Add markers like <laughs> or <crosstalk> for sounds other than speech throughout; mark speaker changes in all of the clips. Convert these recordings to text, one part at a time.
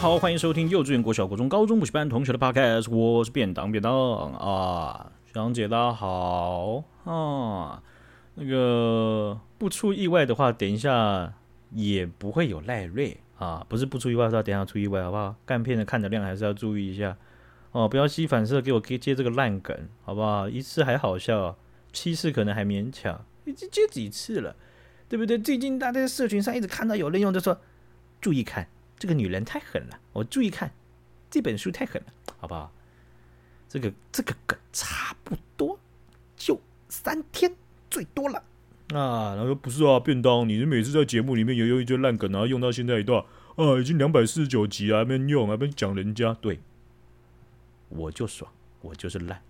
Speaker 1: 好，欢迎收听幼稚园、国小、国中、高中补习班同学的 Podcast，我是便当便当啊，学长姐大家好啊。那个不出意外的话，等一下也不会有赖瑞啊，不是不出意外的话，等一下出意外好不好？干片的看的量还是要注意一下哦，不要吸反射给我接接这个烂梗好不好？一次还好笑，七次可能还勉强，已经接几次了，对不对？最近大家在社群上一直看到有人用，就说注意看。这个女人太狠了，我注意看这本书太狠了，好不好？这个这个梗差不多就三天最多了啊。然后说不是啊，便当，你是每次在节目里面也用一堆烂梗，然后用到现在一段啊，已经两百四十九集了，还没用，还没讲人家。对，我就爽，我就是烂，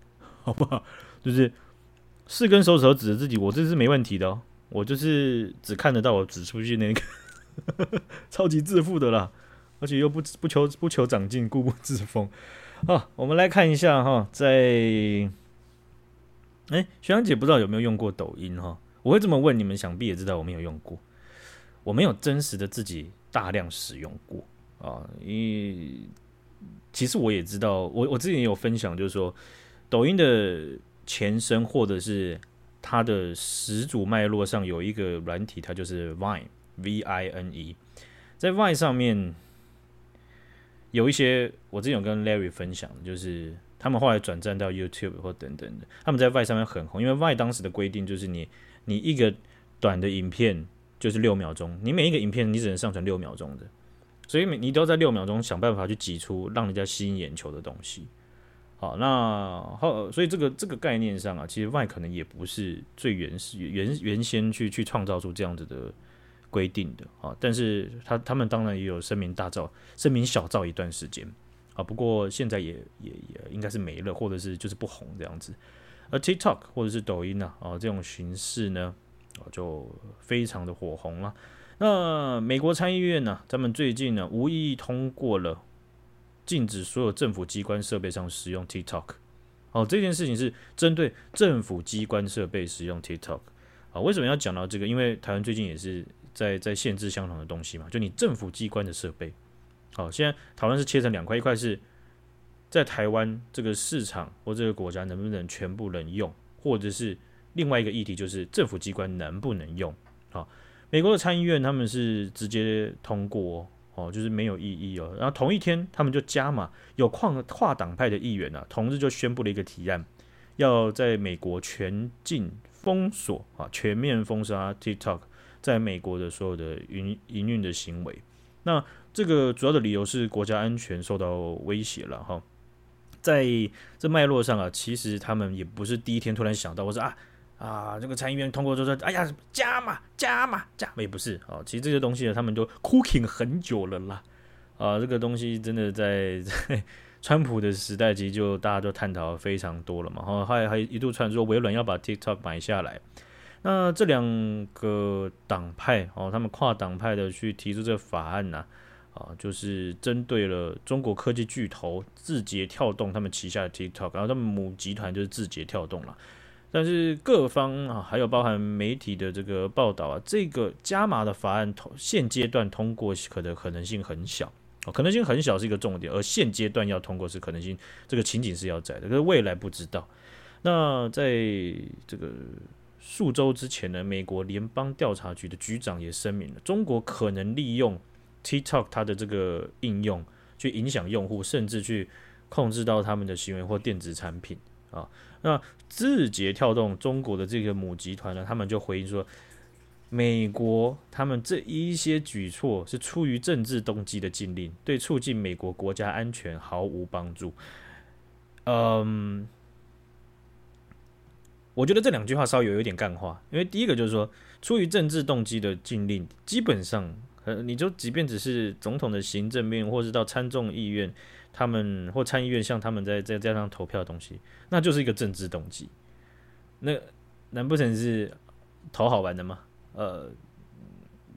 Speaker 1: 好不好？就是四根手指头指着自己，我这是没问题的哦。我就是只看得到我指出去那个。<laughs> 超级自负的啦，而且又不不求不求长进，固步自封。好，我们来看一下哈，在哎、欸，学长姐不知道有没有用过抖音哈？我会这么问你们，想必也知道我没有用过，我没有真实的自己大量使用过啊。因为其实我也知道，我我之前也有分享，就是说抖音的前身或者是它的始祖脉络上有一个软体，它就是 Vine。V I N E，在 Vine 上面有一些，我之前有跟 Larry 分享，就是他们后来转战到 YouTube 或等等的，他们在 Y 上面很红，因为 Y 当时的规定就是你你一个短的影片就是六秒钟，你每一个影片你只能上传六秒钟的，所以你都要在六秒钟想办法去挤出让人家吸引眼球的东西。好，那后所以这个这个概念上啊，其实 Y 可能也不是最原始原原先去去创造出这样子的。规定的啊，但是他他们当然也有声名大噪、声名小噪一段时间啊，不过现在也也也应该是没了，或者是就是不红这样子。而 TikTok 或者是抖音呢啊，这种形式呢啊就非常的火红了。那美国参议院呢，他们最近呢无意通过了禁止所有政府机关设备上使用 TikTok。哦，这件事情是针对政府机关设备使用 TikTok 啊。为什么要讲到这个？因为台湾最近也是。在在限制相同的东西嘛，就你政府机关的设备。好，现在讨论是切成两块，一块是在台湾这个市场或这个国家能不能全部能用，或者是另外一个议题就是政府机关能不能用。好，美国的参议院他们是直接通过哦，就是没有异议哦。然后同一天他们就加码，有跨跨党派的议员啊，同日就宣布了一个提案，要在美国全境封锁啊，全面封杀 TikTok。在美国的所有的营营运的行为，那这个主要的理由是国家安全受到威胁了哈。在这脉络上啊，其实他们也不是第一天突然想到，我说啊啊，这个参议员通过就说，哎呀，加嘛加嘛加码，也不是啊。其实这些东西呢，他们都 cooking 很久了啦。啊，这个东西真的在在 <laughs> 川普的时代，其实就大家都探讨非常多了嘛。然后还还一度传说微软要把 TikTok 买下来。那这两个党派哦，他们跨党派的去提出这个法案呢，啊，就是针对了中国科技巨头字节跳动他们旗下的 TikTok，然后他们母集团就是字节跳动了。但是各方啊，还有包含媒体的这个报道啊，这个加码的法案通现阶段通过可的可能性很小，可能性很小是一个重点，而现阶段要通过是可能性，这个情景是要在的，可是未来不知道。那在这个。数周之前呢，美国联邦调查局的局长也声明了，中国可能利用 TikTok 它的这个应用去影响用户，甚至去控制到他们的行为或电子产品啊。那字节跳动中国的这个母集团呢，他们就回应说，美国他们这一些举措是出于政治动机的禁令，对促进美国国家安全毫无帮助。嗯。我觉得这两句话稍微有一点干话，因为第一个就是说，出于政治动机的禁令，基本上，呃，你就即便只是总统的行政命令，或是到参众议院，他们或参议院向他们在在加上投票的东西，那就是一个政治动机。那难不成是讨好玩的吗？呃，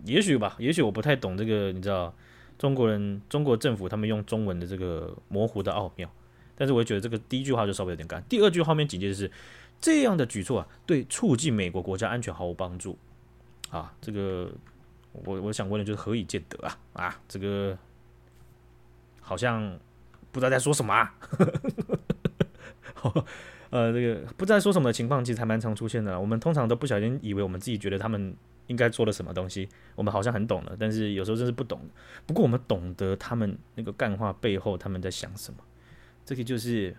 Speaker 1: 也许吧，也许我不太懂这个，你知道，中国人、中国政府他们用中文的这个模糊的奥妙，但是我觉得这个第一句话就稍微有点干，第二句后面紧接着是。这样的举措啊，对促进美国国家安全毫无帮助啊！这个我我想问的就是何以见得啊？啊，这个好像不知道在说什么啊。<laughs> 呃，这个不知道说什么的情况，其实还蛮常出现的。我们通常都不小心以为我们自己觉得他们应该做了什么东西，我们好像很懂了，但是有时候真是不懂。不过我们懂得他们那个干话背后他们在想什么，这个就是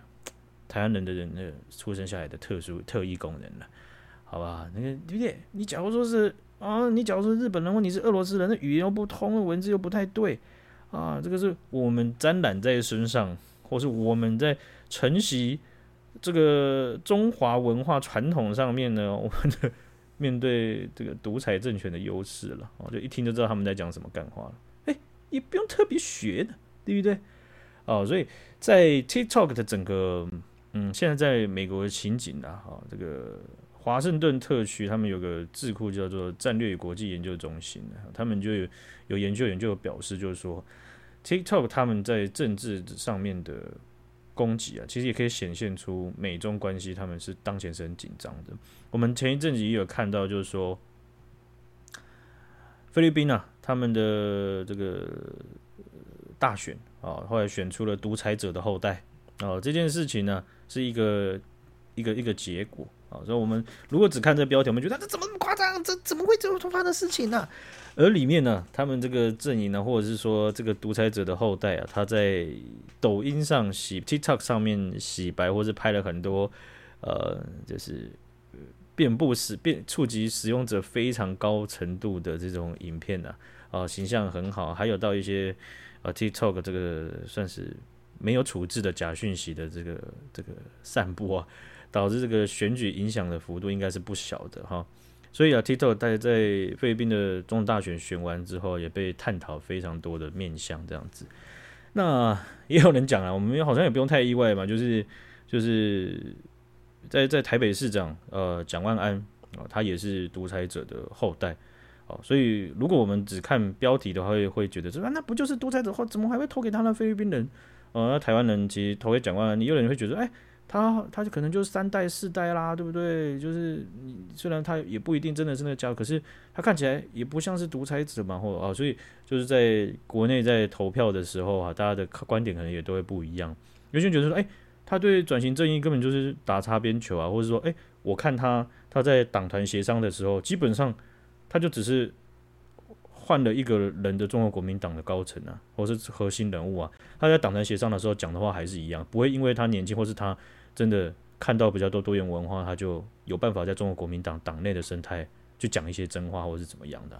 Speaker 1: 台湾人的人的出生下来的特殊特异功能了，好吧？那个对不对？你假如说是啊，你假如说日本人或你是俄罗斯人，那语言又不通，文字又不太对啊，这个是我们沾染在身上，或是我们在承袭。这个中华文化传统上面呢，<laughs> 我们的面对这个独裁政权的优势了，哦，就一听就知道他们在讲什么干话了，哎，也不用特别学的，对不对？哦，所以在 TikTok 的整个，嗯，现在在美国的情景啊，哈，这个华盛顿特区他们有个智库叫做战略与国际研究中心，他们就有有研究研究表示，就是说 TikTok 他们在政治上面的。攻击啊，其实也可以显现出美中关系，他们是当前是很紧张的。我们前一阵子也有看到，就是说菲律宾啊，他们的这个大选啊，后来选出了独裁者的后代啊，这件事情呢是一个一个一个结果啊。所以，我们如果只看这标题，我们觉得这怎么那么夸张？这怎么会这么突发的事情呢、而里面呢，他们这个阵营呢，或者是说这个独裁者的后代啊，他在抖音上洗 TikTok 上面洗白，或是拍了很多呃，就是遍布使遍触及使用者非常高程度的这种影片呢，啊，啊，形象很好，还有到一些呃 TikTok 这个算是没有处置的假讯息的这个这个散布啊，导致这个选举影响的幅度应该是不小的哈。所以啊，Tito 在在菲律宾的总统大选选完之后，也被探讨非常多的面向这样子。那也有人讲啊，我们好像也不用太意外嘛，就是就是在在台北市长呃蒋万安啊，他也是独裁者的后代哦。所以如果我们只看标题的话，会会觉得说啊，那不就是独裁者后，怎么还会投给他呢？菲律宾人呃，台湾人其实投给蒋万安，你有人会觉得哎。他他就可能就是三代四代啦，对不对？就是你虽然他也不一定真的是那个家，可是他看起来也不像是独裁者嘛，或啊，所以就是在国内在投票的时候啊，大家的观点可能也都会不一样。有些人觉得说，哎，他对转型正义根本就是打擦边球啊，或者说，哎，我看他他在党团协商的时候，基本上他就只是换了一个人的中国国民党的高层啊，或是核心人物啊，他在党团协商的时候讲的话还是一样，不会因为他年轻或是他。真的看到比较多多元文化，他就有办法在中国国民党党内的生态去讲一些真话，或是怎么样的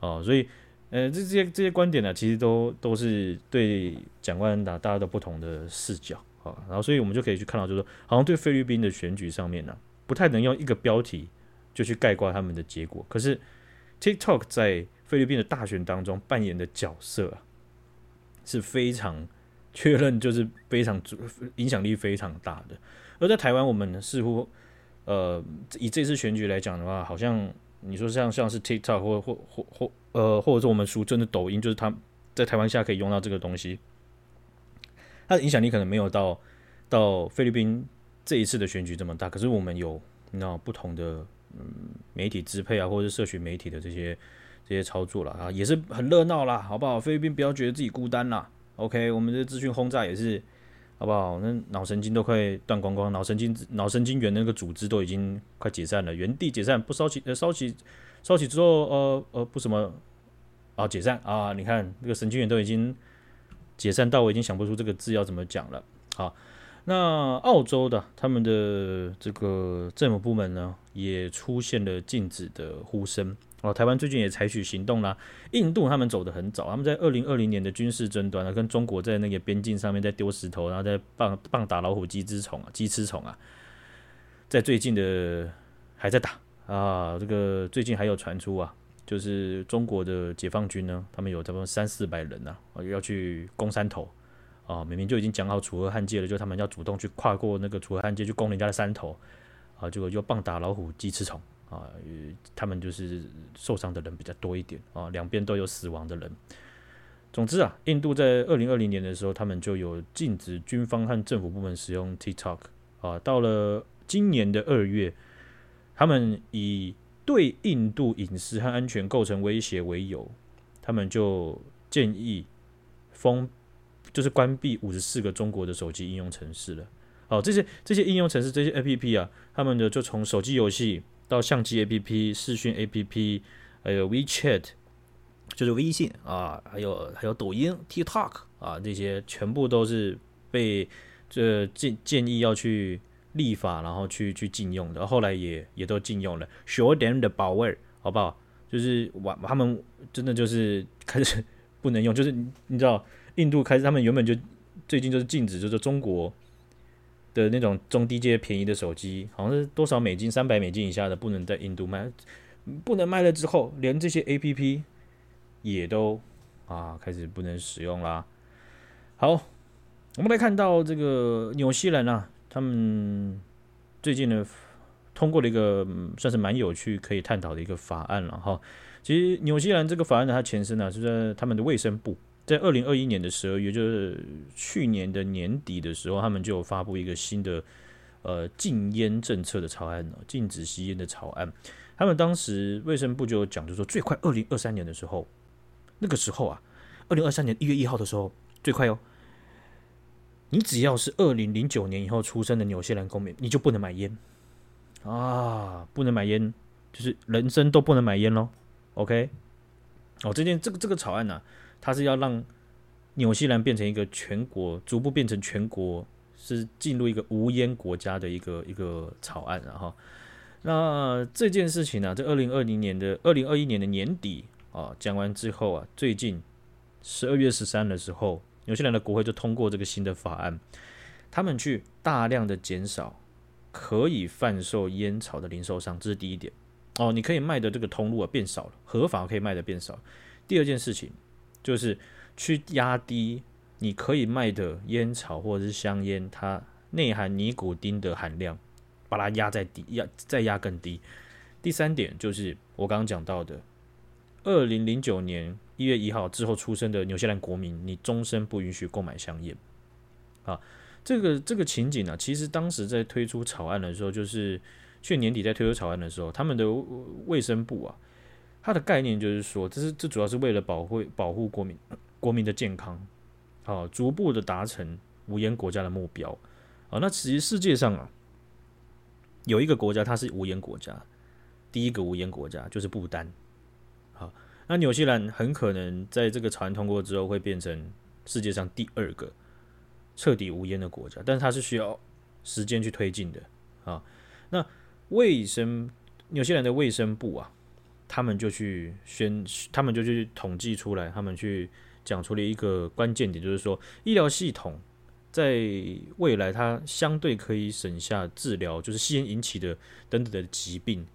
Speaker 1: 哦。所以，呃，这这些这些观点呢，其实都都是对蒋万安大家都不同的视角啊。然后，所以我们就可以去看到，就是说，好像对菲律宾的选举上面呢，不太能用一个标题就去概括他们的结果。可是，TikTok 在菲律宾的大选当中扮演的角色啊，是非常。确认就是非常影响力非常大的，而在台湾，我们似乎呃以这次选举来讲的话，好像你说像像是 TikTok 或或或或呃或者说我们俗称的抖音，就是他在台湾下可以用到这个东西，它的影响力可能没有到到菲律宾这一次的选举这么大。可是我们有那不同的嗯媒体支配啊，或者是社群媒体的这些这些操作了啊，也是很热闹啦，好不好？菲律宾不要觉得自己孤单啦。OK，我们的资讯轰炸也是，好不好？那脑神经都快断光光，脑神经脑神经元那个组织都已经快解散了，原地解散，不烧起，呃，烧起，烧起之后，呃呃，不什么啊，解散啊！你看那个神经元都已经解散到我已经想不出这个字要怎么讲了。好，那澳洲的他们的这个政府部门呢，也出现了禁止的呼声。哦，台湾最近也采取行动啦。印度他们走得很早，他们在二零二零年的军事争端啊，跟中国在那个边境上面在丢石头，然后在棒棒打老虎鸡之虫啊，鸡吃虫啊，在最近的还在打啊。这个最近还有传出啊，就是中国的解放军呢，他们有差不多三四百人啊，要去攻山头啊，明明就已经讲好楚河汉界了，就他们要主动去跨过那个楚河汉界去攻人家的山头啊，结果就棒打老虎鸡吃虫。啊，他们就是受伤的人比较多一点啊，两边都有死亡的人。总之啊，印度在二零二零年的时候，他们就有禁止军方和政府部门使用 TikTok 啊。到了今年的二月，他们以对印度隐私和安全构成威胁为由，他们就建议封就是关闭五十四个中国的手机应用程式了。好，这些这些应用程式这些 APP 啊，他们的就从手机游戏到相机 APP、视讯 APP，还有 WeChat，就是微信啊，还有还有抖音、TikTok 啊，这些全部都是被这建建议要去立法，然后去去禁用的。后来也也都禁用了，小点的宝贝，好不好？就是玩他们真的就是 <laughs> 开始不能用，就是你知道，印度开始他们原本就最近就是禁止，就是中国。的那种中低阶便宜的手机，好像是多少美金，三百美金以下的不能在印度卖，不能卖了之后，连这些 APP 也都啊开始不能使用啦。好，我们来看到这个纽西兰啊，他们最近呢通过了一个算是蛮有趣可以探讨的一个法案了哈。其实纽西兰这个法案呢，它前身呢是在他们的卫生部。在二零二一年的十二月，就是去年的年底的时候，他们就发布一个新的呃禁烟政策的草案，禁止吸烟的草案。他们当时卫生部就讲，就说最快二零二三年的时候，那个时候啊，二零二三年一月一号的时候最快哦。你只要是二零零九年以后出生的纽西兰公民，你就不能买烟啊，不能买烟，就是人生都不能买烟喽。OK，哦，这件这个这个草案呢、它是要让纽西兰变成一个全国，逐步变成全国是进入一个无烟国家的一个一个草案，然后，那这件事情呢、在二零二零年的二零二一年的年底啊，讲完之后啊，最近十二月十三的时候，纽西兰的国会就通过这个新的法案，他们去大量的减少可以贩售烟草的零售商，这是第一点哦，你可以卖的这个通路啊变少了，合法可以卖的变少。第二件事情。就是去压低你可以卖的烟草或者是香烟，它内含尼古丁的含量，把它压在低，压再压更低。第三点就是我刚刚讲到的，二零零九年一月一号之后出生的纽西兰国民，你终身不允许购买香烟。啊，这个这个情景呢、其实当时在推出草案的时候，就是去年底在推出草案的时候，他们的卫生部啊。它的概念就是说，这是这主要是为了保护保护国民 <clears throat> 国民的健康，好，逐步的达成无烟国家的目标。啊，那其实世界上啊，有一个国家它是无烟国家，第一个无烟国家就是不丹。好，那纽西兰很可能在这个草案通过之后会变成世界上第二个彻底无烟的国家，但是它是需要时间去推进的。啊，那卫生纽西兰的卫生部啊。他们就去宣，他们就去统计出来，他们去讲出了一个关键点，就是说医疗系统在未来它相对可以省下治疗，就是吸烟引起的等等的疾病，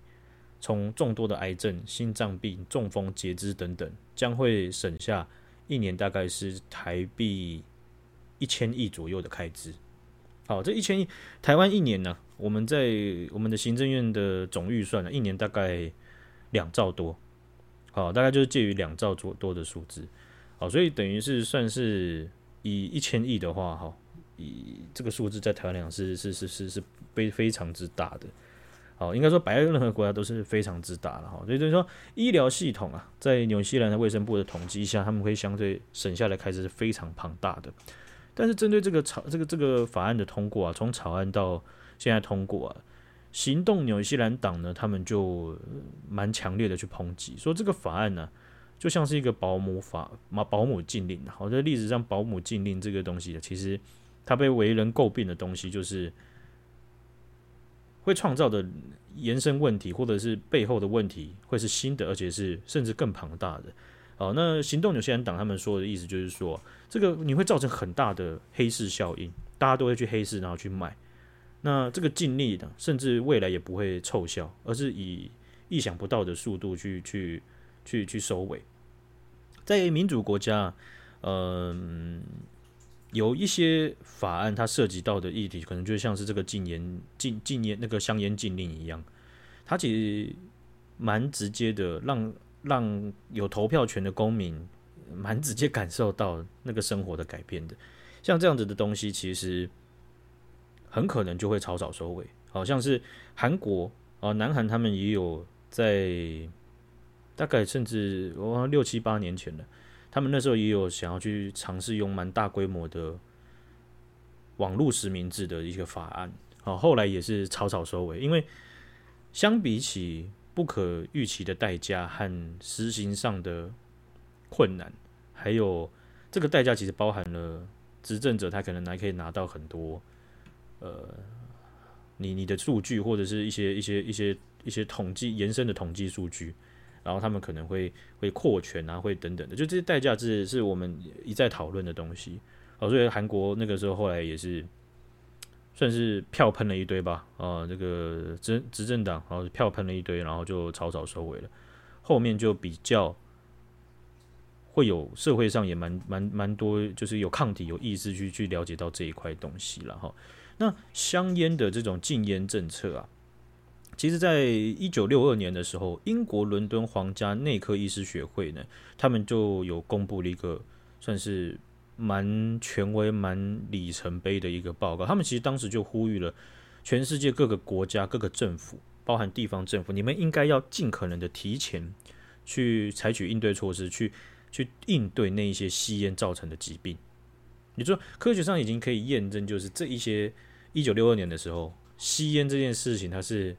Speaker 1: 从众多的癌症、心脏病、中风、截肢等等，将会省下一年大概是台币一千亿左右的开支。好，这一千亿，台湾一年呢，我们在我们的行政院的总预算呢，一年大概。两兆多，好，大概就是介于两兆左多的数字，好，所以等于是算是以一千亿的话，哈，以这个数字在台湾来讲是是是是是非非常之大的，好，应该说白任何国家都是非常之大的哈，所以就是说医疗系统啊，在纽西兰的卫生部的统计下，他们会相对省下来开支是非常庞大的，但是针对这个草这个这个法案的通过啊，从草案到现在通过啊。行动纽西兰党呢，他们就蛮强烈的去抨击，说这个法案呢，就像是一个保姆法嘛，保姆禁令。好，在历史上，保姆禁令这个东西，其实它被为人诟病的东西，就是会创造的延伸问题，或者是背后的问题，会是新的，而且是甚至更庞大的。好，那行动纽西兰党他们说的意思就是说，这个你会造成很大的黑市效应，大家都会去黑市，然后去买。那这个禁令呢，甚至未来也不会奏效，而是以意想不到的速度去去去去收尾。在民主国家，嗯，有一些法案它涉及到的议题，可能就像是这个禁烟禁禁烟那个香烟禁令一样，它其实蛮直接的让，让让有投票权的公民蛮直接感受到那个生活的改变的。像这样子的东西，其实。很可能就会草草收尾，好像是韩国啊，南韩他们也有在大概甚至我六七八年前了，他们那时候也有想要去尝试用蛮大规模的网络实名制的一个法案，好，后来也是草草收尾，因为相比起不可预期的代价和实行上的困难，还有这个代价其实包含了执政者他可能还可以拿到很多，呃，你你的数据或者是一些一些一些一些统计延伸的统计数据。然后他们可能会会扩权啊，会等等的，就这些代价是是我们一再讨论的东西。哦，所以韩国那个时候后来也是算是票喷了一堆吧，啊，这个执执政党然后票喷了一堆，然后就草草收尾了。后面就比较会有社会上也蛮蛮蛮多，就是有抗体有意识去去了解到这一块东西了哈。那香烟的这种禁烟政策啊。其实，在一九六二年的时候，英国伦敦皇家内科医师学会呢，他们就有公布了一个算是蛮权威、蛮里程碑的一个报告。他们其实当时就呼吁了全世界各个国家、各个政府，包含地方政府，你们应该要尽可能的提前去采取应对措施，去去应对那一些吸烟造成的疾病。你说科学上已经可以验证，就是这一些一九六二年的时候，吸烟这件事情，它是。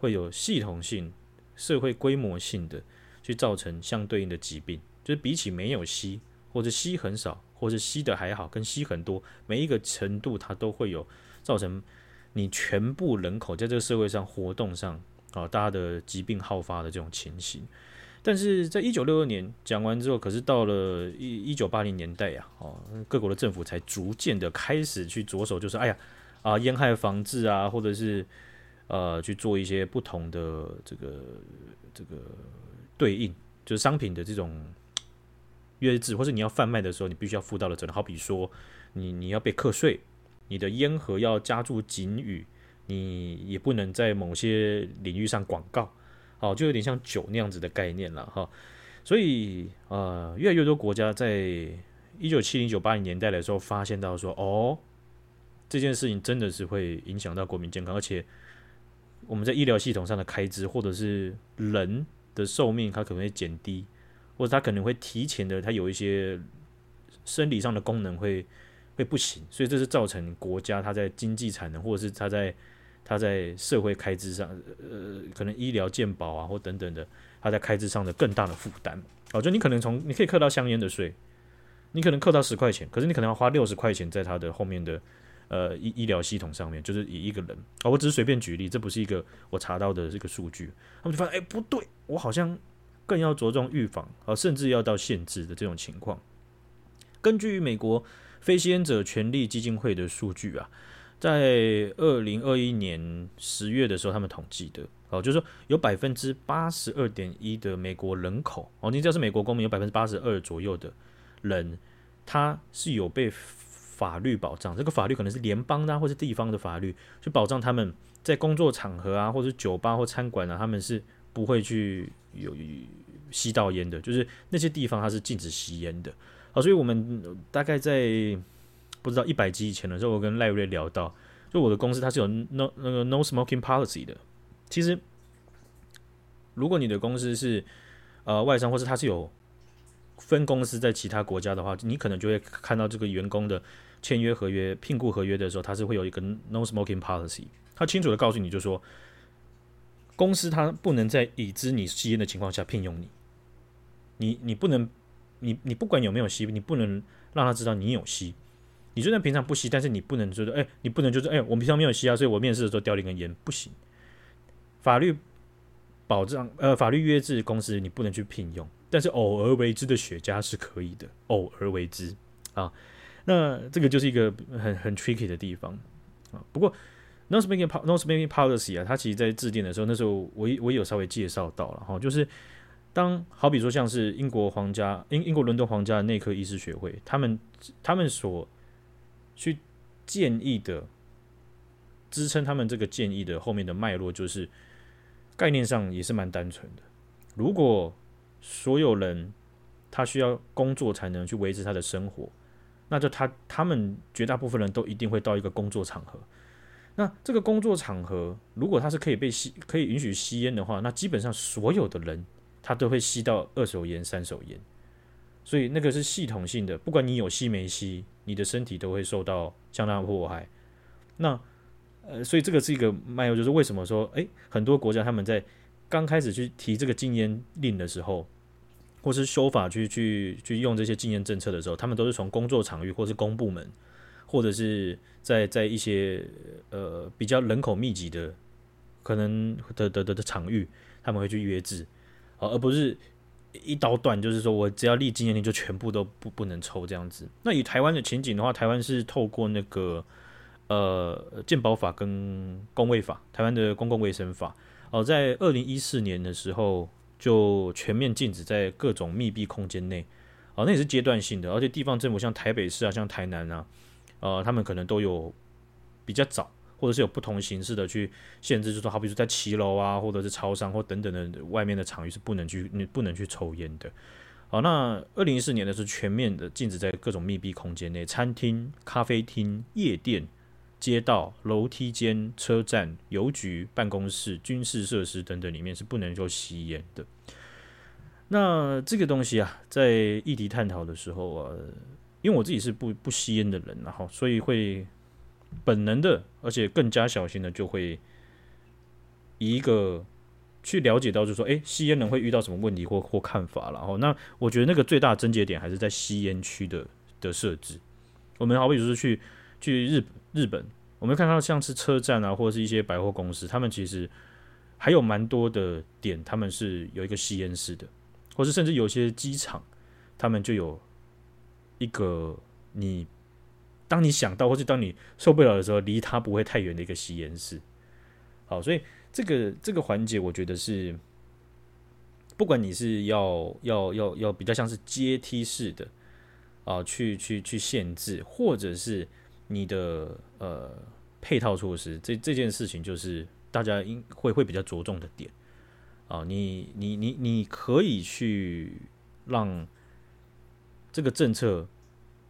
Speaker 1: 会有系统性、社会规模性的去造成相对应的疾病，就是比起没有吸，或者吸很少，或者吸的还好，跟吸很多，每一个程度它都会有造成你全部人口在这个社会上活动上啊，大家的疾病好发的这种情形。但是在一九六二年讲完之后，可是到了一一九八零年代呀，哦，各国的政府才逐渐的开始去着手，就是哎呀啊，烟害防治啊，或者是。呃，去做一些不同的这个这个对应，就是商品的这种约制，或是你要贩卖的时候，你必须要负到的责任。好比说，你你要被课税，你的烟盒要加注警语，你也不能在某些领域上广告，好，就有点像酒那样子的概念了哈。所以呃，越来越多国家在一九七零、九八零年代的时候，发现到说，哦，这件事情真的是会影响到国民健康，而且。我们在医疗系统上的开支，或者是人的寿命，它可能会减低，或者它可能会提前的，它有一些生理上的功能会会不行，所以这是造成国家它在经济产能，或者是它在他在社会开支上，呃，可能医疗健保啊或等等的，他在开支上的更大的负担。哦，就你可能从你可以扣到香烟的税，你可能扣到十块钱，可是你可能要花六十块钱在他的后面的。呃，医医疗系统上面，就是以一个人啊，我只是随便举例，这不是一个我查到的这个数据。他们就发现，哎，不对，我好像更要着重预防啊，甚至要到限制的这种情况。根据美国非吸烟者权利基金会的数据啊，在二零二一年十月的时候，他们统计的哦，就是说有百分之八十二点一的美国人口哦，你只要是美国公民，有百分之八十二左右的人，他是有被。法律保障，这个法律可能是联邦的、啊、或是地方的法律，去保障他们在工作场合啊，或者酒吧或餐馆啊，他们是不会去有吸到烟的，就是那些地方它是禁止吸烟的。好，所以我们大概在不知道一百集以前的时候，我跟赖瑞聊到，就我的公司它是有 no 那个 no smoking policy 的。其实，如果你的公司是呃外商，或是它是有分公司在其他国家的话，你可能就会看到这个员工的。签约合约、聘雇合约的时候，它是会有一个 no smoking policy，它清楚的告诉你，就说公司它不能在已知你吸烟的情况下聘用你，你你不能，你你不管有没有吸，你不能让他知道你有吸，你就算平常不吸，但是你不能说，哎，你不能就是，哎，我平常没有吸啊，所以我面试的时候叼了一根烟，不行，法律保障，呃，法律约制公司你不能去聘用，但是偶尔为之的雪茄是可以的，偶尔为之啊。那这个就是一个很很 tricky 的地方啊。不过，no smoking no smoking policy 啊，它其实在制定的时候，那时候我我有稍微介绍到了哈，就是当好比说像是英国皇家英英国伦敦皇家的内科医师学会，他们他们所去建议的支撑他们这个建议的后面的脉络，就是概念上也是蛮单纯的。如果所有人他需要工作才能去维持他的生活。那就他他们绝大部分人都一定会到一个工作场合。那这个工作场合，如果他是可以被吸、可以允许吸烟的话，那基本上所有的人他都会吸到二手烟、三手烟。所以那个是系统性的，不管你有吸没吸，你的身体都会受到相当的迫害。那呃，所以这个是一个脉络，就是为什么说，诶，很多国家他们在刚开始去提这个禁烟令的时候，或是修法去去去用这些禁烟政策的时候，他们都是从工作场域，或是公部门，或者是在在一些呃比较人口密集的可能的的的的场域，他们会去约制，而不是。一刀断，就是说我只要立禁烟令，就全部都不不能抽这样子。那以台湾的情景的话，台湾是透过那个呃健保法跟公卫法，台湾的公共卫生法哦、在二零一四年的时候就全面禁止在各种密闭空间内哦，那也是阶段性的，而且地方政府像台北市啊，像台南啊，呃，他们可能都有比较早。或者是有不同形式的去限制，就是说，好比说在骑楼啊，或者是超商或等等的外面的场域是不能去，你不能去抽烟的。好，那二零一四年的是全面的禁止在各种密闭空间内，餐厅、咖啡厅、夜店、街道、楼梯间、车站、邮局、办公室、军事设施等等里面是不能够吸烟的。那这个东西啊，在议题探讨的时候啊，因为我自己是不不吸烟的人，然后所以会。本能的，而且更加小心的，就会以一个去了解到，就是说，诶，吸烟人会遇到什么问题或或看法，然后，那我觉得那个最大的症结点还是在吸烟区的的设置。我们好比说去去日日本，我们看到像是车站啊，或者是一些百货公司，他们其实还有蛮多的点，他们是有一个吸烟室的，或是甚至有些机场，他们就有一个你。当你想到，或者当你受不了的时候，离它不会太远的一个吸烟室。好，所以这个这个环节，我觉得是，不管你是要要要要比较像是阶梯式的啊，去去去限制，或者是你的呃配套措施，这这件事情就是大家应会会比较着重的点啊。你你你你可以去让这个政策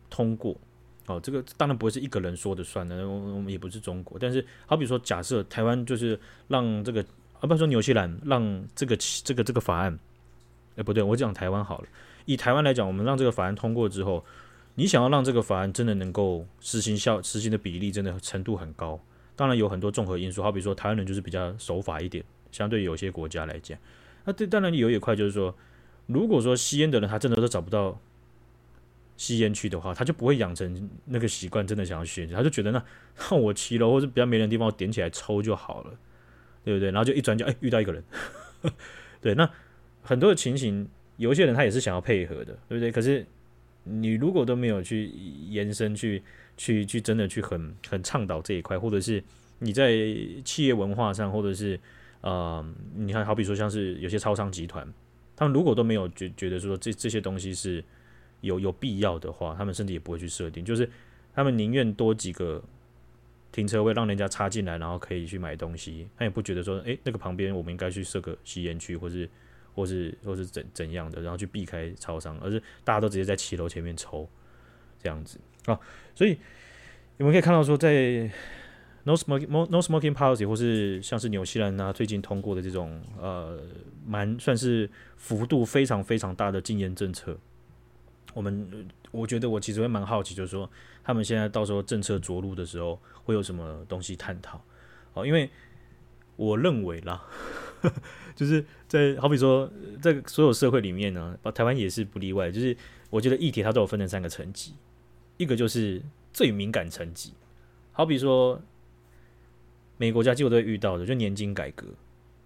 Speaker 1: 通过。哦，这个当然不会是一个人说的算的，我们也不是中国。但是，好比说，假设台湾就是让这个，啊，不说纽西兰让这个这个这个法案，哎，不对，我讲台湾好了。以台湾来讲，我们让这个法案通过之后，你想要让这个法案真的能够实行效，实行的比例真的程度很高。当然有很多综合因素，好比说台湾人就是比较守法一点，相对有些国家来讲，那这当然有一块就是说，如果说吸烟的人他真的都找不到。吸烟区的话，他就不会养成那个习惯，真的想要吸烟，他就觉得那那我骑楼或者比较没人的地方，我点起来抽就好了，对不对？然后就一转角，哎，遇到一个人，<laughs> 对，那很多的情形，有一些人他也是想要配合的，对不对？可是你如果都没有去延伸，去去去真的去很很倡导这一块，或者是你在企业文化上，或者是啊、呃，你看，好比说像是有些超商集团，他们如果都没有觉觉得说这这些东西是。有有必要的话，他们甚至也不会去设定，就是他们宁愿多几个停车位，让人家插进来，然后可以去买东西。他也不觉得说，诶、那个旁边我们应该去设个吸烟区，或是或是或是怎怎样的，然后去避开超商，而是大家都直接在骑楼前面抽这样子啊。所以你们可以看到说，在 No Smoking No Smoking Policy，或是像是纽西兰啊最近通过的这种呃，蛮算是幅度非常非常大的禁烟政策。我们我觉得我其实会蛮好奇，就是说他们现在到时候政策着陆的时候会有什么东西探讨？哦，因为我认为啦，<laughs> 就是在好比说在所有社会里面呢，台湾也是不例外。就是我觉得议题它都有分成三个层级，一个就是最敏感层级，好比说每个国家几乎都会遇到的，就年金改革，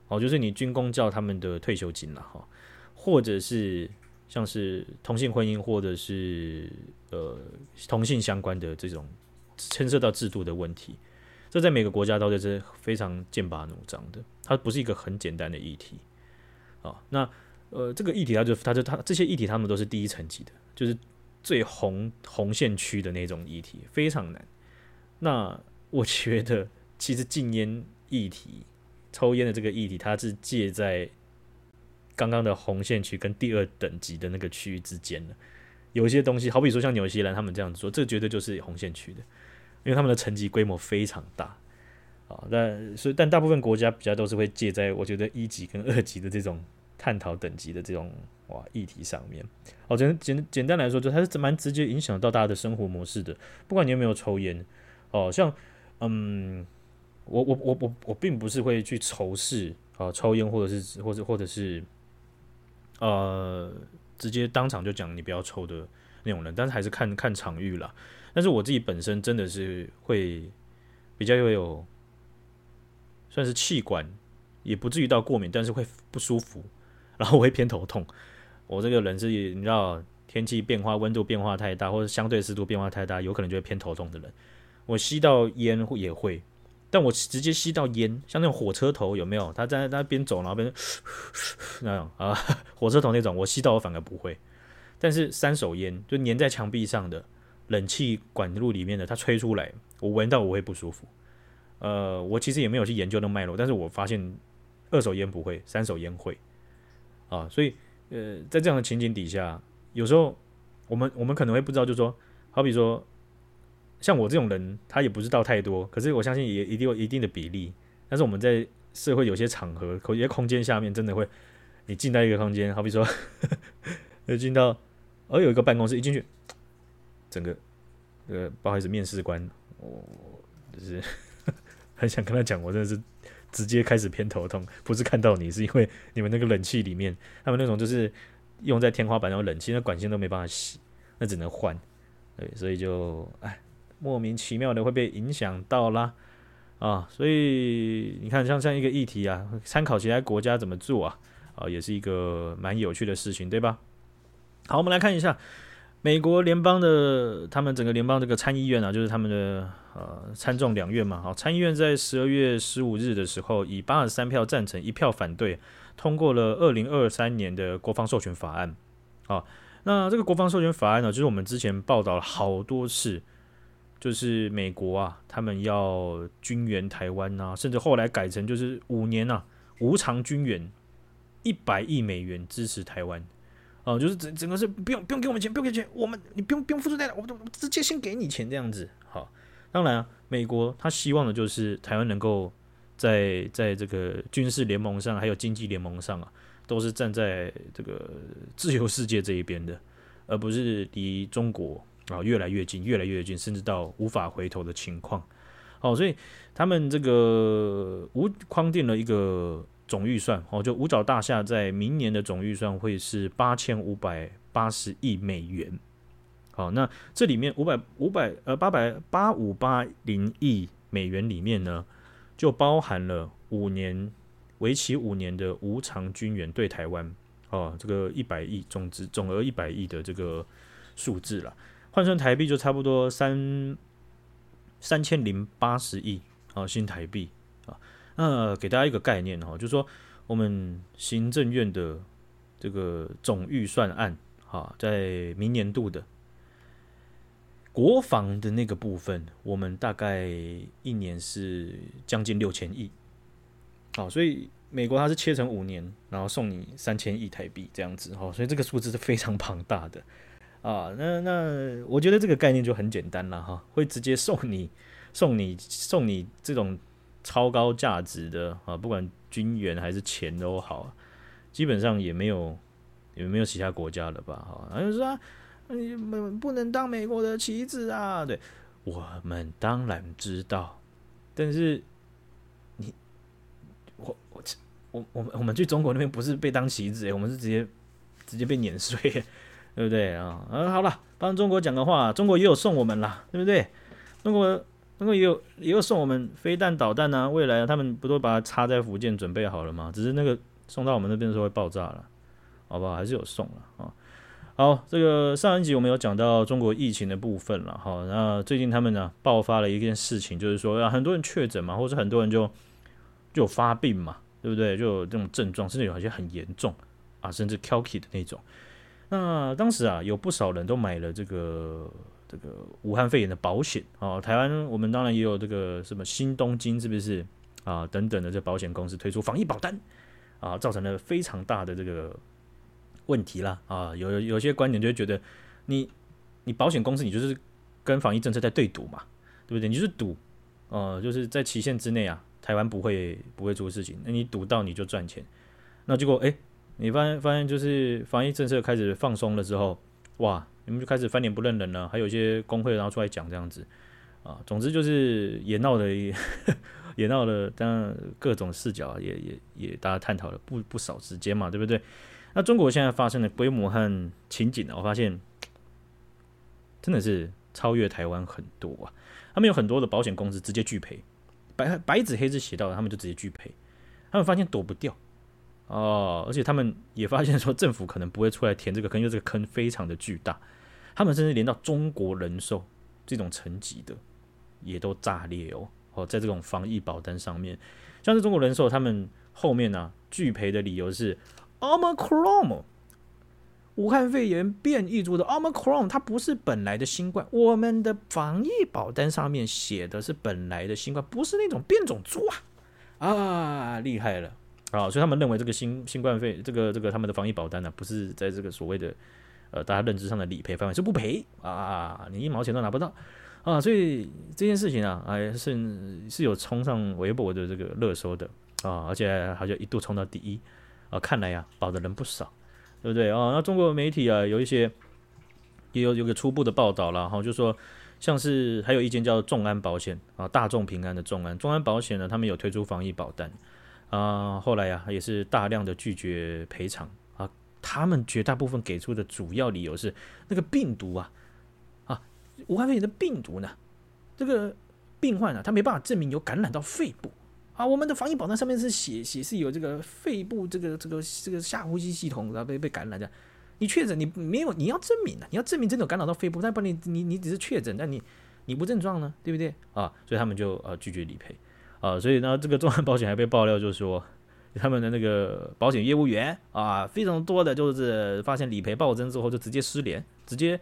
Speaker 1: 哦，就是你军工教他们的退休金了哈，或者是。像是同性婚姻，或者是呃同性相关的这种牵涉到制度的问题，这在每个国家都是非常剑拔弩张的。它不是一个很简单的议题啊。那呃，这个议题它就它就它这些议题，他们都是第一层级的，就是最红红线区的那种议题，非常难。那我觉得，其实禁烟议题、抽烟的这个议题，它是借在。刚刚的红线区跟第二等级的那个区域之间呢，有一些东西，好比说像纽西兰他们这样子说，这绝对就是红线区的，因为他们的层级规模非常大啊。但所以，但大部分国家比较都是会借在我觉得一级跟二级的这种探讨等级的这种哇议题上面。哦，简简简单来说，就它是蛮直接影响到大家的生活模式的。不管你有没有抽烟，哦，像嗯，我我我我我并不是会去仇视啊抽烟或者是或者或者是呃直接当场就讲你不要抽的那种人，但是还是看看场域啦。但是我自己本身真的是会比较有算是气管，也不至于到过敏，但是会不舒服，然后我会偏头痛。我这个人是，你知道，天气变化、温度变化太大，或者相对湿度变化太大，有可能就会偏头痛的人。我吸到烟也会，但我直接吸到烟，像那种火车头有没有？他在那边走，然后边那种啊，火车头那种，我吸到我反而不会。但是三手烟就粘在墙壁上的，冷气管路里面的，它吹出来，我闻到我会不舒服。呃，我其实也没有去研究那脉络，但是我发现二手烟不会，三手烟会啊，所以。呃，在这样的情景底下，有时候我们我们可能会不知道，就说，好比说，像我这种人，他也不知道太多，可是我相信也一定有一定的比例。但是我们在社会有些场合、有些空间下面，真的会，你进到一个空间，好比说，<laughs> 呃进到，而、哦、有一个办公室，一进去，整个，呃，不好意思，面试官，我就是 <laughs> 很想跟他讲，我真的是。直接开始偏头痛，不是看到你，是因为你们那个冷气里面，他们那种就是用在天花板那种冷气，那管线都没办法洗，那只能换，对，所以就哎，莫名其妙的会被影响到啦，啊，所以你看像这样一个议题啊，参考其他国家怎么做啊，啊，也是一个蛮有趣的事情，对吧？好，我们来看一下。美国联邦的他们整个联邦这个参议院啊，就是他们的呃参众两院嘛。好，参议院在十二月十五日的时候，以八十三票赞成，一票反对，通过了二零二三年的国防授权法案。啊，那这个国防授权法案呢，就是我们之前报道了好多次，就是美国啊，他们要军援台湾啊，甚至后来改成就是五年啊，无偿军援一百亿美元支持台湾。哦，就是整整个是不用不用给我们钱，不用给钱，我们你不用不用付出代价，我们直接先给你钱这样子。好，当然啊，美国他希望的就是台湾能够在在这个军事联盟上，还有经济联盟上啊，都是站在这个自由世界这一边的，而不是离中国啊越来越近，越来越近，甚至到无法回头的情况。好，所以他们这个无框定了一个。总预算哦，就五角大厦在明年的总预算会是八千五百八十亿美元。好，那这里面五百五百呃八百八五八零亿美元里面呢，就包含了五年为期五年的无偿军援对台湾哦，这个一百亿总值总额一百亿的这个数字了，换算台币就差不多三三千零八十亿啊新台币啊。那给大家一个概念哈，就是说我们行政院的这个总预算案哈，在明年度的国防的那个部分，我们大概一年是将近六千亿，好，所以美国它是切成五年，然后送你三千亿台币这样子哈，所以这个数字是非常庞大的啊。那那我觉得这个概念就很简单了哈，会直接送你送你送你这种。超高价值的啊，不管军援还是钱都好，基本上也没有也没有其他国家了吧？哈，他就说啊，你们不能当美国的棋子啊！对，我们当然知道，但是你我我我我们我们去中国那边不是被当棋子诶，我们是直接直接被碾碎，对不对啊？嗯，好了，帮中国讲个话，中国也有送我们啦，对不对？中国。中国也有也有送我们飞弹导弹啊，未来他们不都把它插在福建准备好了吗？只是那个送到我们那边的时候会爆炸了，好不好？还是有送了啊。好，这个上一集我们有讲到中国疫情的部分了，好，那最近他们呢爆发了一件事情，就是说啊很多人确诊嘛，或者很多人就就发病嘛，对不对？就有这种症状，甚至有些很严重啊，甚至 kilky 的那种。那当时啊有不少人都买了这个。这个武汉肺炎的保险啊，台湾我们当然也有这个什么新东京是不是啊？等等的这保险公司推出防疫保单啊，造成了非常大的这个问题啦啊！有有些观点就会觉得你你保险公司你就是跟防疫政策在对赌嘛，对不对？你就是赌呃，就是在期限之内啊，台湾不会不会出事情，那你赌到你就赚钱，那结果哎，你发现发现就是防疫政策开始放松了之后，哇，你们就开始翻脸不认人了。还有一些工会然后出来讲这样子啊，总之就是也闹的也 <laughs> 也闹了，当然各种视角也也也大家探讨了不不少时间嘛，对不对？那中国现在发生的规模和情景呢，我发现真的是超越台湾很多啊。他们有很多的保险公司直接拒赔，白白纸黑字写到，他们就直接拒赔。他们发现躲不掉哦，而且他们也发现说政府可能不会出来填这个坑，因为这个坑非常的巨大。他们甚至连到中国人寿这种层级的也都炸裂哦哦，在这种防疫保单上面，像是中国人寿，他们后面呢、拒赔的理由是 Omicron。武汉肺炎变异株的 Omicron，它不是本来的新冠。我们的防疫保单上面写的是本来的新冠，不是那种变种株啊！啊，厉害了啊！所以他们认为这个新新冠肺这个这个他们的防疫保单呢、不是在这个所谓的呃大家认知上的理赔范围，是不赔啊！你一毛钱都拿不到啊！所以这件事情啊，还是是有冲上微博的这个热搜的啊，而且好像一度冲到第一啊！看来呀、保的人不少。对不对啊、那中国媒体啊，有一些也有有个初步的报道了哈，就说像是还有一间叫众安保险啊，大众平安的众安，众安保险呢，他们有推出防疫保单啊，后来呀、啊、也是大量的拒绝赔偿啊，他们绝大部分给出的主要理由是那个病毒啊啊，武汉肺炎的病毒呢，这个病患啊，他没办法证明有感染到肺部。啊，我们的防疫保单上面是写写是有这个肺部这个这个这个下呼吸系统，然后被被感染的。你确诊你没有，你要证明啊，你要证明真的有感染到肺部，但不你你你只是确诊，但你你不症状呢，对不对啊？所以他们就呃拒绝理赔啊。所以呢，这个众安保险还被爆料，就是说他们的那个保险业务员啊，非常多的就是发现理赔暴增之后就直接失联，直接。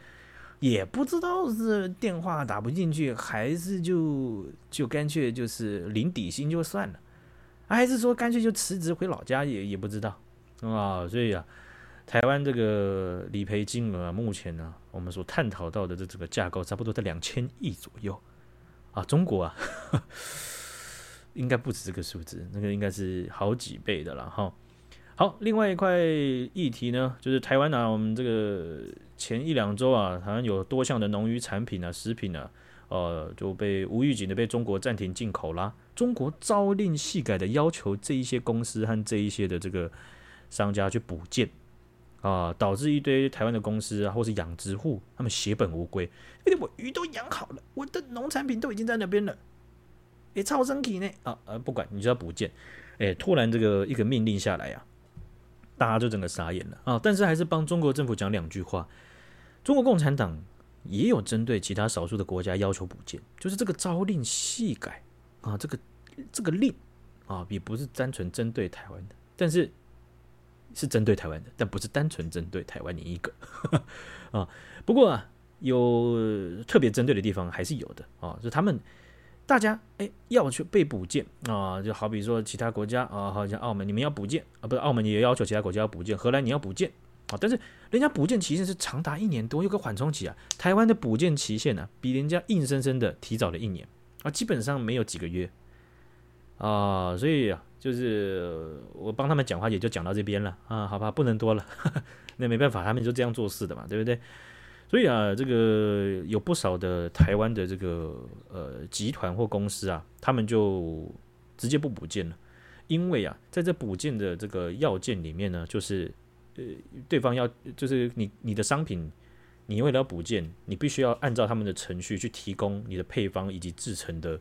Speaker 1: 也不知道是电话打不进去，还是就就干脆就是领底薪就算了，还是说干脆就辞职回老家也也不知道啊。所以啊，台湾这个理赔金额啊，目前呢，我们所探讨到的这这个架构差不多在两千亿左右啊。中国啊，应该不止这个数字，那个应该是好几倍的了哈。好，另外一块议题呢，就是台湾啊，我们这个。前一两周啊，好像有多项的农渔产品啊、食品啊，呃，就被无预警的被中国暂停进口啦。中国朝令夕改的要求这一些公司和这一些的这个商家去补件啊，导致一堆台湾的公司啊，或是养殖户他们血本无归。因为我鱼都养好了，我的农产品都已经在那边了，哎，超生气呢。啊呃，不管你就要补件，哎，突然这个一个命令下来呀、啊，大家就整个傻眼了。啊，但是还是帮中国政府讲两句话。中国共产党也有针对其他少数的国家要求补件，就是这个朝令夕改。啊，这个这个令啊，也不是单纯针对台湾的，但是是针对台湾的，但不是单纯针对台湾你一个。<laughs> 啊。不过啊，有特别针对的地方还是有的。啊，就他们大家哎要去被补件啊，就好比说其他国家啊，好像澳门你们要补件啊，不是澳门也要求其他国家要补件，荷兰你要补件。啊，但是人家补件期限是长达一年多，有个缓冲期啊。台湾的补件期限呢、啊，比人家硬生生的提早了一年啊，基本上没有几个月啊。所以啊，就是我帮他们讲话也就讲到这边了啊，好吧，不能多了，呵呵那没办法，他们就这样做事的嘛，对不对？所以啊，这个有不少的台湾的这个呃集团或公司啊，他们就直接不补件了，因为啊，在这补件的这个要件里面呢，就是。呃，对方要就是你你的商品，你为了要补件，你必须要按照他们的程序去提供你的配方以及制成的，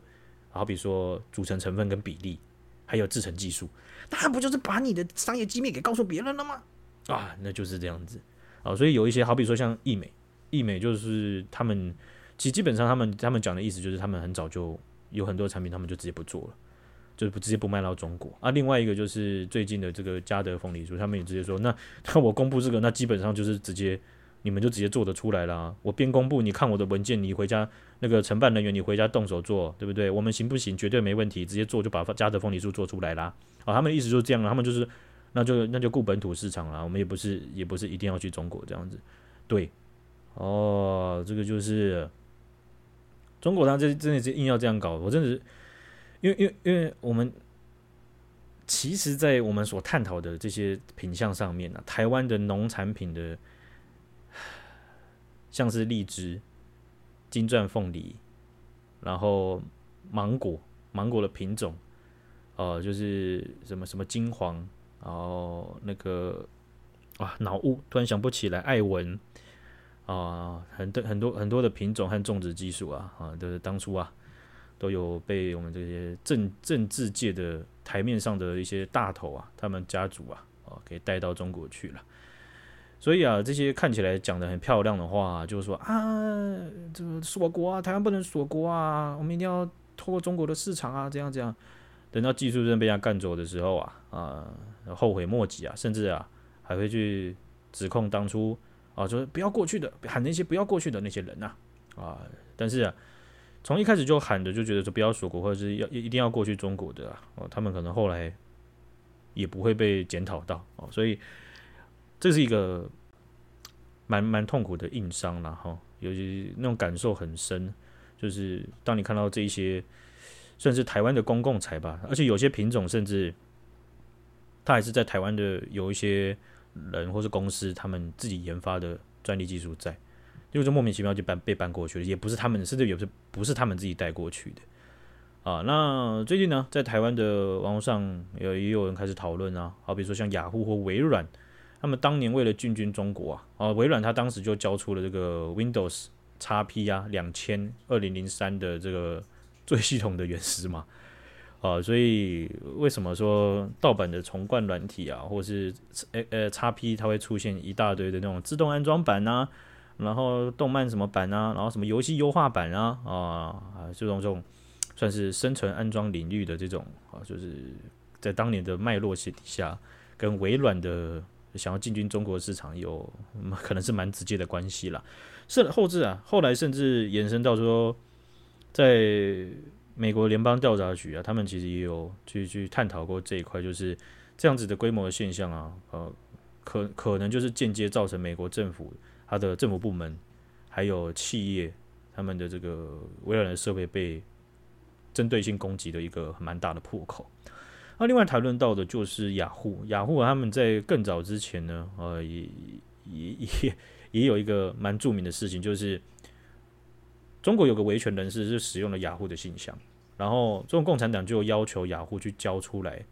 Speaker 1: 好比说组成成分跟比例，还有制成技术，那不就是把你的商业机密给告诉别人了吗？啊，那就是这样子啊，所以有一些好比说像义美，义美就是他们其实基本上他们他们讲的意思就是他们很早就有很多产品，他们就直接不做了。就不直接不卖到中国啊，另外一个就是最近的这个嘉德凤梨酥，他们也直接说，那那我公布这个，那基本上就是直接你们就直接做得出来啦。我边公布，你看我的文件，你回家那个承办人员，你回家动手做，对不对？我们行不行？绝对没问题，直接做就把嘉德凤梨酥做出来啦。啊，他们的意思就是这样了，他们就是那就那就顾本土市场啦，我们也不是也不是一定要去中国这样子，对，哦，这个就是中国他这真的是硬要这样搞，我真的是。因为因为因为我们其实，在我们所探讨的这些品相上面呢、啊，台湾的农产品的，像是荔枝、金钻凤梨，然后芒果，芒果的品种，呃，就是什么什么金黄，然后那个啊，脑雾突然想不起来，爱文啊，很多很多很多的品种和种植技术啊，啊，都、就是当初啊。都有被我们这些政政治界的台面上的一些大头啊，他们家族啊，哦，给带到中国去了。所以啊，这些看起来讲得很漂亮的话，就是说啊，这个锁国啊，台湾不能锁国啊，我们一定要透过中国的市场啊，这样这样。等到技术真被人家干走的时候啊，啊，后悔莫及啊，甚至啊，还会去指控当初啊，就是不要过去的，喊那些不要过去的那些人呐，啊，但是啊。从一开始就喊的，就觉得说不要锁国，或者是要一定要过去中国的啊，哦，他们可能后来也不会被检讨到哦，所以这是一个蛮蛮痛苦的硬伤了哈，尤其那种感受很深，就是当你看到这一些算是台湾的公共财吧，而且有些品种甚至它还是在台湾的有一些人或是公司他们自己研发的专利技术在。就是莫名其妙就搬被搬过去了，也不是他们，甚至也不是不是他们自己带过去的啊。那最近呢，在台湾的网络上有也有人开始讨论啊，好比说像雅虎或微软，他们当年为了进军中国啊，啊，微软他当时就交出了这个 Windows XP 啊两千二零零三的这个作业系统的原始码啊，所以为什么说盗版的重灌软体啊，或是呃呃 XP 它会出现一大堆的那种自动安装版啊？然后动漫什么版啊，然后什么游戏优化版啊，啊啊这种这种算是生存安装领域的这种啊，就是在当年的脉络底下，跟微软的想要进军中国市场有可能是蛮直接的关系啦。是后置啊，后来甚至延伸到说，在美国联邦调查局啊，他们其实也有去去探讨过这一块，就是这样子的规模的现象啊，呃，可可能就是间接造成美国政府。它的政府部门还有企业，他们的这个微软的设备被针对性攻击的一个蛮大的破口。那另外谈论到的就是雅虎，<laughs> 雅虎他们在更早之前呢，呃，也也也也有一个蛮著名的事情，就是中国有个维权人士是使用了雅虎的信箱，然后中国共产党就要求雅虎去交出来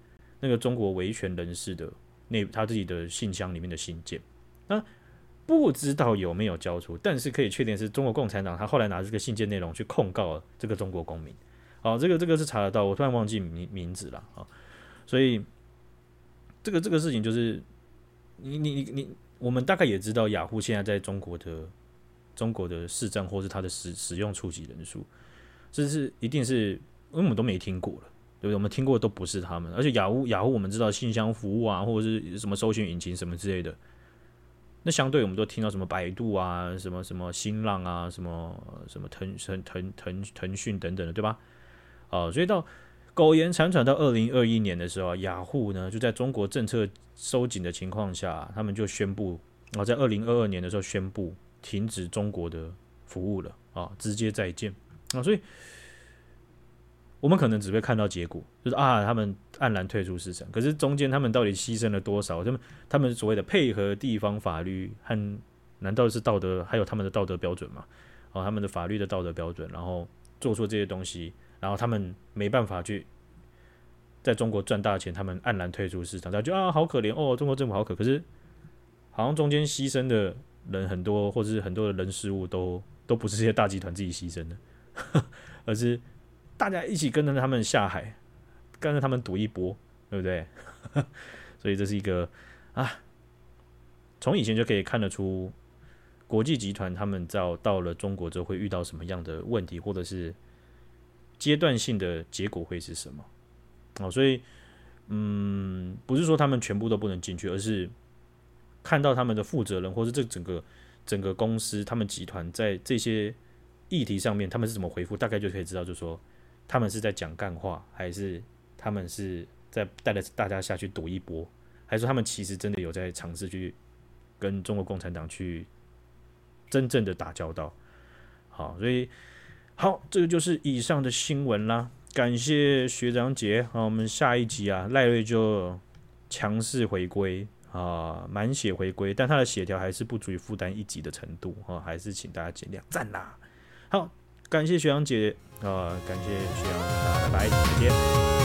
Speaker 1: 那个中国维权人士的那他自己的信箱里面的信件，那。不知道有没有交出，但是可以确定是中国共产党，他后来拿这个信件内容去控告了这个中国公民。好，这个这个是查得到，我突然忘记名名字了啊。所以这个这个事情就是，你你你你，我们大概也知道雅虎现在在中国的中国的市占或是它的使使用触及人数，这是一定是因为我们都没听过了，对不对？我们听过的都不是他们，而且雅虎雅虎我们知道信箱服务啊，或者是什么搜寻引擎什么之类的。那相对我们都听到什么百度啊，什么什么新浪啊，什么什么腾腾腾腾腾讯等等的，对吧？啊，所以到苟延残喘到二零二一年的时候，雅虎呢就在中国政策收紧的情况下，他们就宣布啊，在二零二二年的时候宣布停止中国的服务了啊，直接再见啊，所以。我们可能只会看到结果，就是啊，他们黯然退出市场。可是中间他们到底牺牲了多少？他们他们所谓的配合地方法律和难道是道德？还有他们的道德标准吗？哦，他们的法律的道德标准，然后做出这些东西，然后他们没办法去在中国赚大钱，他们黯然退出市场。他就啊，好可怜哦，中国政府好可。可是好像中间牺牲的人很多，或者是很多的人事物都都不是这些大集团自己牺牲的，<laughs> 而是。大家一起跟着他们下海，跟着他们赌一波，对不对？<laughs> 所以这是一个啊，从以前就可以看得出，国际集团他们到到了中国之后会遇到什么样的问题，或者是阶段性的结果会是什么？哦，所以嗯，不是说他们全部都不能进去，而是看到他们的负责人，或是这整个整个公司，他们集团在这些议题上面，他们是怎么回复，大概就可以知道，就是说。他们是在讲干话还是他们是在带着大家下去赌一波还是说他们其实真的有在尝试去跟中国共产党去真正的打交道好所以好这个就是以上的新闻啦。感谢学长姐好我们下一集啊赖瑞就强势回归。啊满血回归但他的血条还是不足以负担一级的程度啊还是请大家见谅。赞啦。好感谢学长姐。啊感谢徐阳啊拜拜再见。